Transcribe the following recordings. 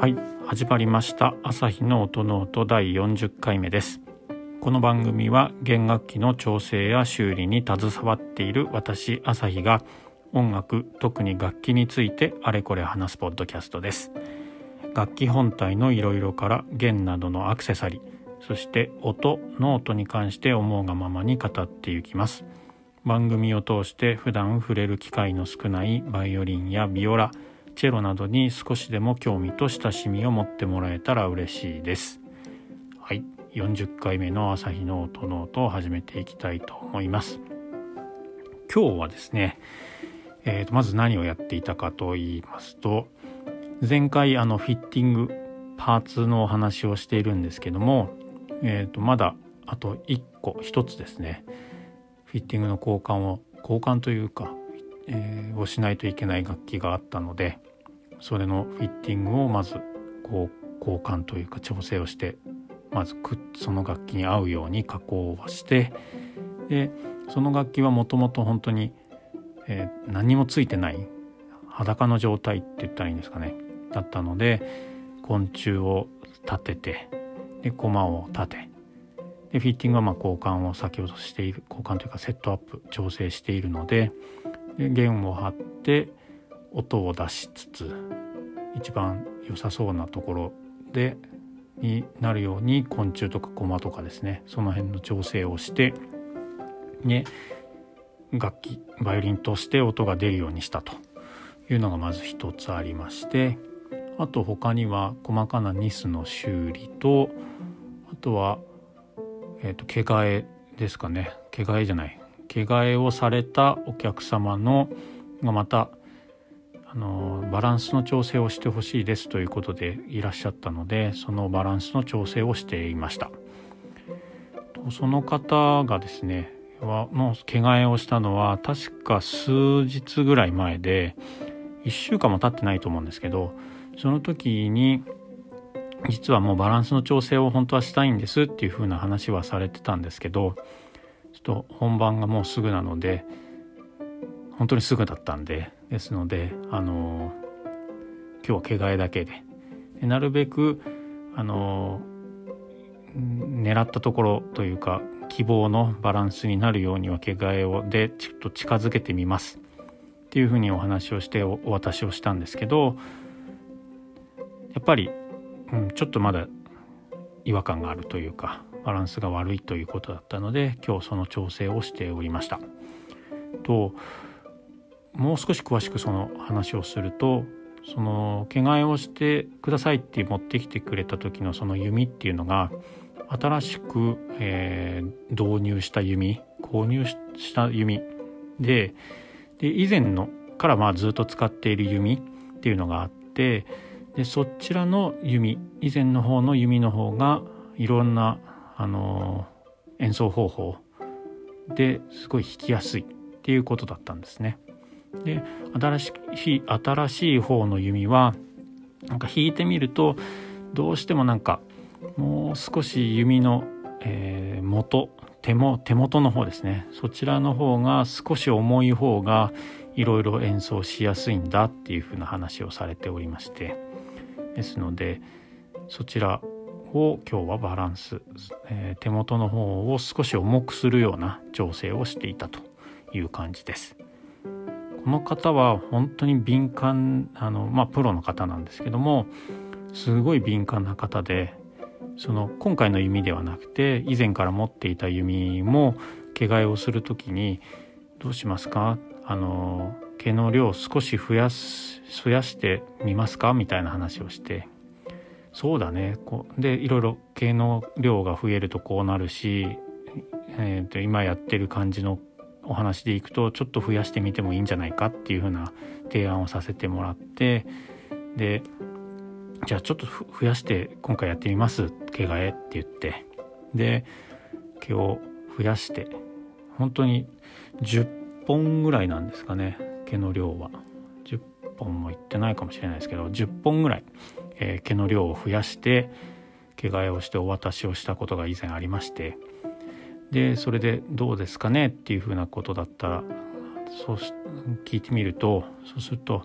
はい始まりました。朝日の音ノート第40回目です。この番組は弦楽器の調整や修理に携わっている私朝日が音楽特に楽器についてあれこれ話すポッドキャストです。楽器本体のいろいろから弦などのアクセサリーそして音ノートに関して思うがままに語っていきます。番組を通して普段触れる機会の少ないバイオリンやビオラチェロなどに少しでも興味と親しみを持ってもらえたら嬉しいです。はい、40回目の朝日の音ノートを始めていきたいと思います。今日はですね、えー、とまず何をやっていたかと言いますと前回あのフィッティングパーツのお話をしているんですけども、えー、とまだあと1個1つですねフィッティングの交換を交換というか、えー、をしないといけない楽器があったのでそれのフィッティングをまずこう交換というか調整をしてまずその楽器に合うように加工をしてでその楽器はもともと本当に、えー、何もついてない裸の状態って言ったらいいんですかねだったので昆虫を立ててで駒を立てでフィッティングはま交換を先ほどしている交換というかセットアップ調整しているのでで弦を張って音を出しつつ一番良さそうなところでになるように昆虫とか駒とかですね。その辺の調整をしてね楽器バイオリンとして音が出るようにしたというのがまず一つありましてあと他には細かなニスの修理とあとは、えーと、毛替えですかね。毛替えじゃない。毛替えをされたお客様のがまたあのバランスの調整をしてほしいですということでいらっしゃったのでそのバランスの調整をしていました。その方がですねはの毛替えをしたのは確か数日ぐらい前で1週間も経ってないと思うんですけどその時に実はもうバランスの調整を本当はしたいんですっていう風な話はされてたんですけどちょっと本番がもうすぐなので本当にすぐだったんでですのであの今日は毛替えだけででなるべくあの狙ったところというか希望のバランスになるようには毛替えをでちょっと近づけてみますっていうふうにお話をしてお渡しをしたんですけどやっぱり、うん、ちょっとまだ違和感があるというかバランスが悪いということだったので今日その調整をしておりました。ともう少し詳しくその話をするとその毛替えをしてくださいって持ってきてくれた時のその弓っていうのが新しく、えー、導入した弓購入した弓でで以前のからまあずっと使っている弓っていうのがあってでそちらの弓以前の方の弓の方がいろんな、あの、演奏方法ですごい弾きやすいっていうことだったんですね。で新しい新しい方の弓はなんか弾いてみるとどうしてもなんかもう少し弓の、えー、元手も手元の方ですねそちらの方が少し重い方がいろいろ演奏しやすいんだっていうふうな話をされておりましてですのでそちらを今日はバランス、えー、手元の方を少し重くするような調整をしていたという感じです。この方は本当に敏感あのまあプロの方なんですけどもすごい敏感な方でその今回の弓ではなくて以前から持っていた弓も毛替えをする時に「どうしますか？あの毛の量を少し増やす増やしてみますか?」みたいな話をして「そうだね」こうでいろいろ毛の量が増えるとこうなるし、えー、と今やってる感じのお話でいくとちょっと増やしてみてもいいんじゃないかっていうふうな提案をさせてもらってでじゃあちょっと増やして今回やってみます毛替えって言って。で毛を増やして本当に10本ぐらいなんですかね毛の量は。10本もいってないかもしれないですけど10本ぐらい、えー、毛の量を増やして毛替えをしてお渡しをしたことが以前ありましてでそれでどうですかね？っていうふうなことだったらそう聞いてみるとそうすると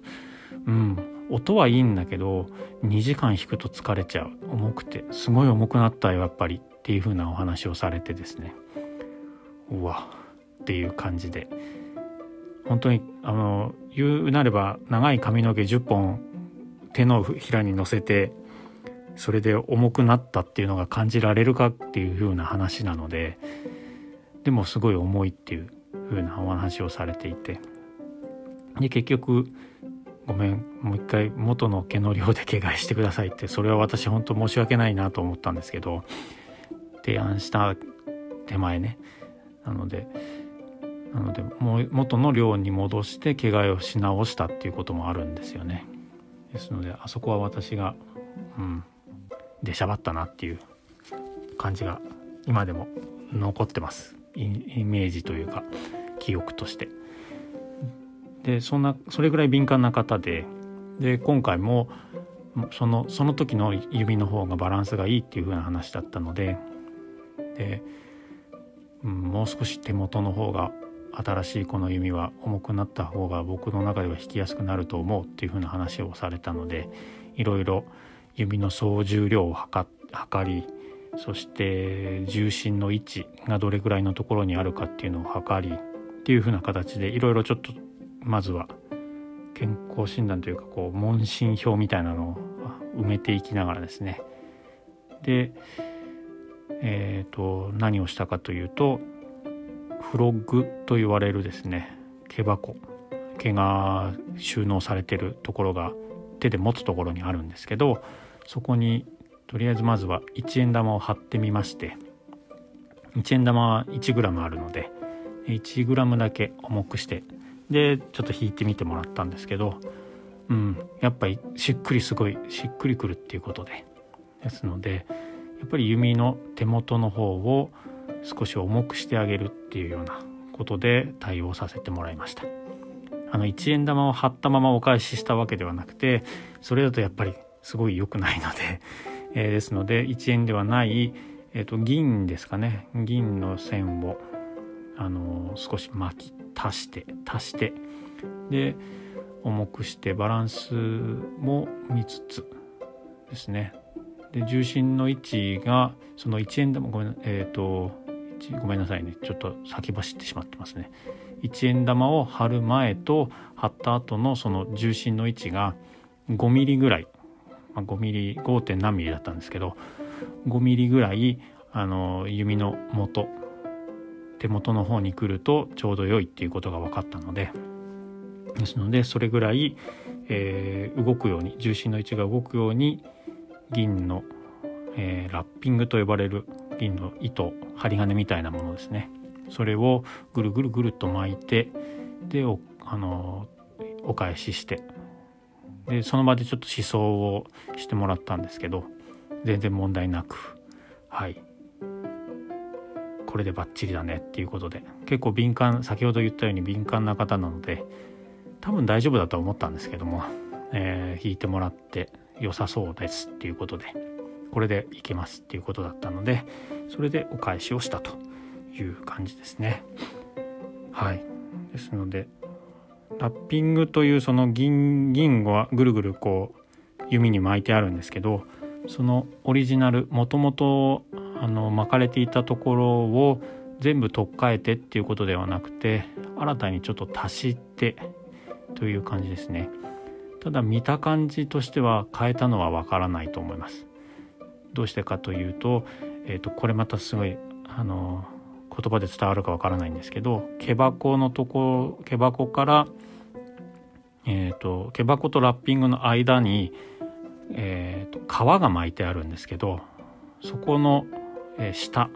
うん音はいいんだけど2時間弾くと疲れちゃう。重くてすごい重くなったよやっぱり。っていう風なお話をされてですね。うわっていう感じで。本当にあの言うなれば長い髪の毛10本手のひらに乗せてそれで重くなったっていうのが感じられるかっていう風な話なのででもすごい重いっていう風なお話をされていて。で結局ごめんもう一回元の毛の量で毛替えしてくださいってそれは私本当申し訳ないなと思ったんですけど提案した手前ね。なのでなのでもう元の量に戻して毛替えをし直したっていうこともあるんですよね。ですのであそこは私がうん出しゃばったなっていう感じが今でも残ってます。イメージというか記憶として。でそんなそれぐらい敏感な方でで今回もそのその時の指の方がバランスがいいっていう風な話だったのでで、うん、もう少し手元の方が新しいこの弓は重くなった方が僕の中では弾きやすくなると思うっていう風な話をされたのでいろいろ指の総重量を測りそして重心の位置がどれぐらいのところにあるかっていうのを測りっていう風な形でいろいろちょっとまずは健康診断というかこう問診票みたいなのを埋めていきながらですね。でえーと、何をしたかというとフロッグと言われるですね毛箱毛が収納されてるところが手で持つところにあるんですけどそこにとりあえずまずは1円玉を貼ってみまして1円玉は 1g あるので 1g だけ重くしてでちょっと弾いてみてもらったんですけど、うん、やっぱりしっくりすごいしっくりくるっていうことでですのでやっぱり弓の手元の方を少し重くしてあげるっていうようなことで対応させてもらいました。あの1円玉を貼ったままお返ししたわけではなくてそれだとやっぱりすごい良くないので、えー、ですので1円ではない、えーと、銀ですかね。銀の線をあの少し巻き足して足してで重くしてバランスも見つつですね。で重心の位置がその1円玉ごめんえっ、ー、とごめんなさいね。ちょっと先走ってしまってますね。1円玉を貼る前と貼った後のその重心の位置が5ミリぐらい、まあ、5ミリ 5. 点何ミリだったんですけど5ミリぐらいあの弓の元手元の方に来るとちょうど良いっていうことが分かったのでですのでそれぐらい、えー、動くように重心の位置が動くように銀の、えー、ラッピングと呼ばれる銀の糸針金みたいなものですねそれをぐるぐるぐるっと巻いてでおあのお返ししてでその場でちょっと思想をしてもらったんですけど全然問題なくはい。これでバッチリだねっていうことで結構敏感先ほど言ったように敏感な方なので多分大丈夫だと思ったんですけども、えー、弾いてもらって良さそうですっていうことでこれでいけますっていうことだったのでそれでお返しをしたという感じですね。はい。ですのでラッピングというその銀銀はぐるぐるこう弓に巻いてあるんですけどそのオリジナルもともと巻かれていたところを全部取っ替えてっていうことではなくて新たにちょっと足してという感じですね。ただ見た感じとしては変えたのはわからないと思います。どうしてかというと,、えーと、これまたすごいあの言葉で伝わるかわからないんですけど毛箱のとこ毛箱からえーと、毛箱とラッピングの間に、えーと、皮が巻いてあるんですけどそこのえ下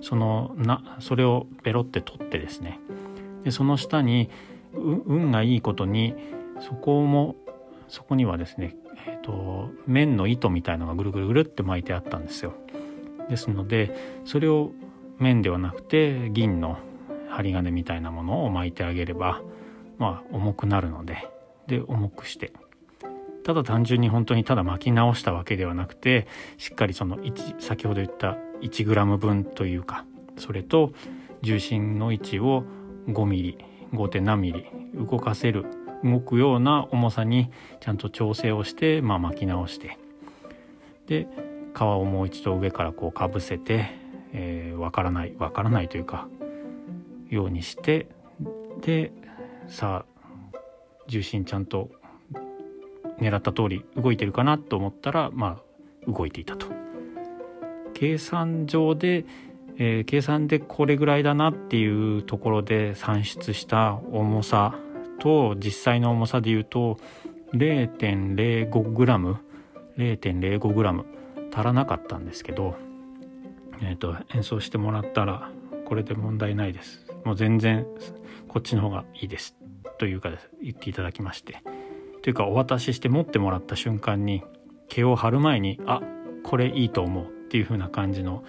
そのなそれをペロって取ってですねでその下に運がいいことにそこもそこにはですね、えーと、綿の糸みたいのがぐるぐるぐるって巻いてあったんですよ。ですのでそれを綿ではなくて銀の針金みたいなものを巻いてあげればまあ重くなるのでで重くしてただ単純に本当にただ巻き直したわけではなくてしっかりその1先ほど言った 1g 分というかそれと重心の位置を 5mm5. 点何ミリ動かせる動くような重さにちゃんと調整をして、まあ、巻き直してで皮をもう一度上からこうかぶせて、えー、分からない分からないというかようにしてでさあ重心ちゃんと狙った通り動いてるかなと思ったらまあ動いていたと。計算上で、えー、計算でこれぐらいだなっていうところで算出した重さと実際の重さで言うと 0.05g 0.05g 足らなかったんですけど、えーと、演奏してもらったらこれで問題ないです。もう全然こっちの方がいいです。というかです。言っていただきまして。というかお渡しして持ってもらった瞬間に毛を張る前にあこれいいと思う。っていう風な感じの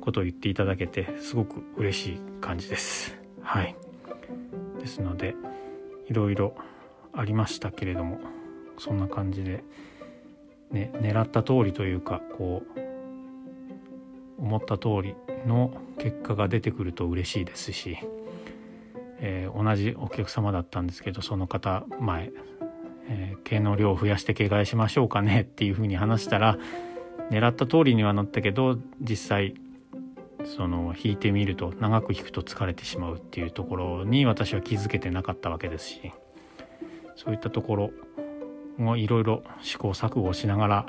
ことを言っていただけてすごく嬉しい感じです。はい。ですのでいろいろありましたけれどもそんな感じでね狙った通りというかこう思った通りの結果が出てくると嬉しいですし、えー、同じお客様だったんですけどその方前、えー、毛の量を増やして毛替えしましょうかねっていうふうに話したら狙った通りにはなったけど実際その弾いてみると長く弾くと疲れてしまうっていうところに私は気づけてなかったわけですしそういったところもいろいろ試行錯誤しながら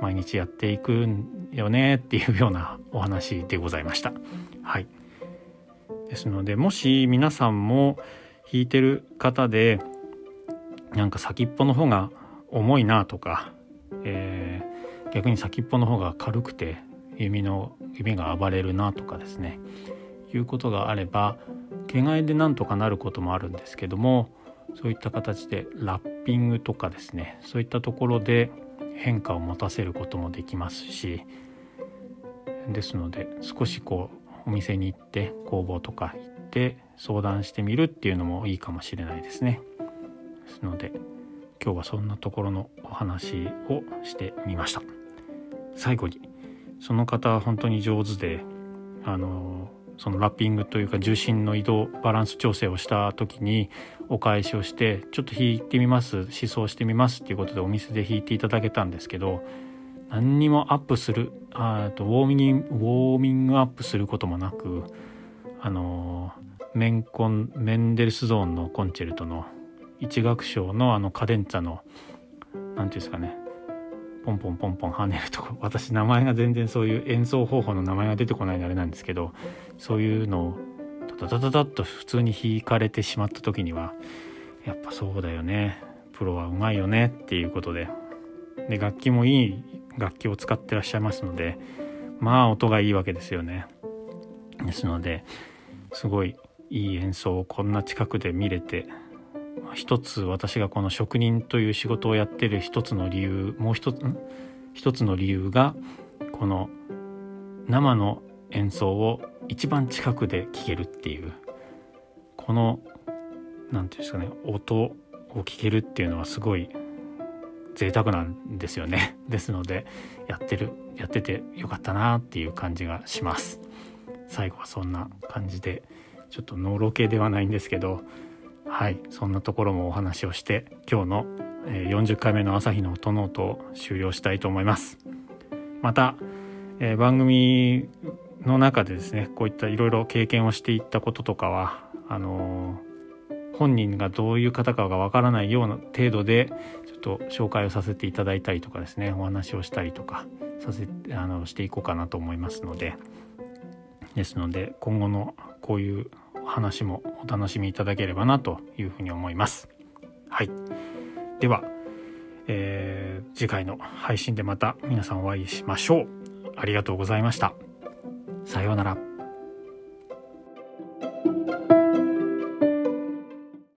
毎日やっていくよねっていうようなお話でございました。はい、ですのでもし皆さんも弾いてる方でなんか先っぽの方が重いなとか、えー、逆に先っぽの方が軽くて弓の弓が暴れるなとかですねいうことがあれば毛替えでなんとかなることもあるんですけどもそういった形でラッピングとかですねそういったところで変化を持たせることもできますしですので少しこうお店に行って工房とか行って相談してみるっていうのもいいかもしれないですね。ですので今日はそんなところのお話をしてみました。最後にその方は本当に上手であのそのラッピングというか重心の移動バランス調整をした時にお返しをしてちょっと弾いてみます思想してみますっていうことでお店で弾いていただけたんですけど何にもアップするあとウォーミングウォーミングアップすることもなくあのメンコンメンデルスゾーンのコンチェルトの一楽章のあのカデンツァの何て言うんですかねポンポンポンポン跳ねるとこ 私名前が全然そういう演奏方法の名前が出てこないのあれなんですけどそういうのをタタタタッと普通に弾かれてしまった時にはやっぱそうだよね。プロはうまいよねっていうことで。で楽器もいい楽器を使ってらっしゃいますのでまあ音がいいわけですよね。ですのですごいいい演奏をこんな近くで見れて一つ私がこの職人という仕事をやってる一つの理由もう一つ一つの理由がこの生の演奏を一番近くで聴けるっていう。この何て言うんですかね音を聴けるっていうのはすごい贅沢なんですよね。ですのでやってるやっててよかったなっていう感じがします。最後はそんな感じでちょっとのろけではないんですけどはいそんなところもお話をして今日の40回目の朝日の音ノートを終了したいと思います。また、えー、番組の中でですねこういったいろいろ経験をしていったこととかはあのー、本人がどういう方かがわからないような程度でちょっと紹介をさせていただいたりとかですねお話をしたりとかさせあのしていこうかなと思いますので。ですので今後のこういう話もお楽しみいただければなというふうに思います。はい。では、えー、次回の配信でまた皆さんお会いしましょう。ありがとうございました。さようなら。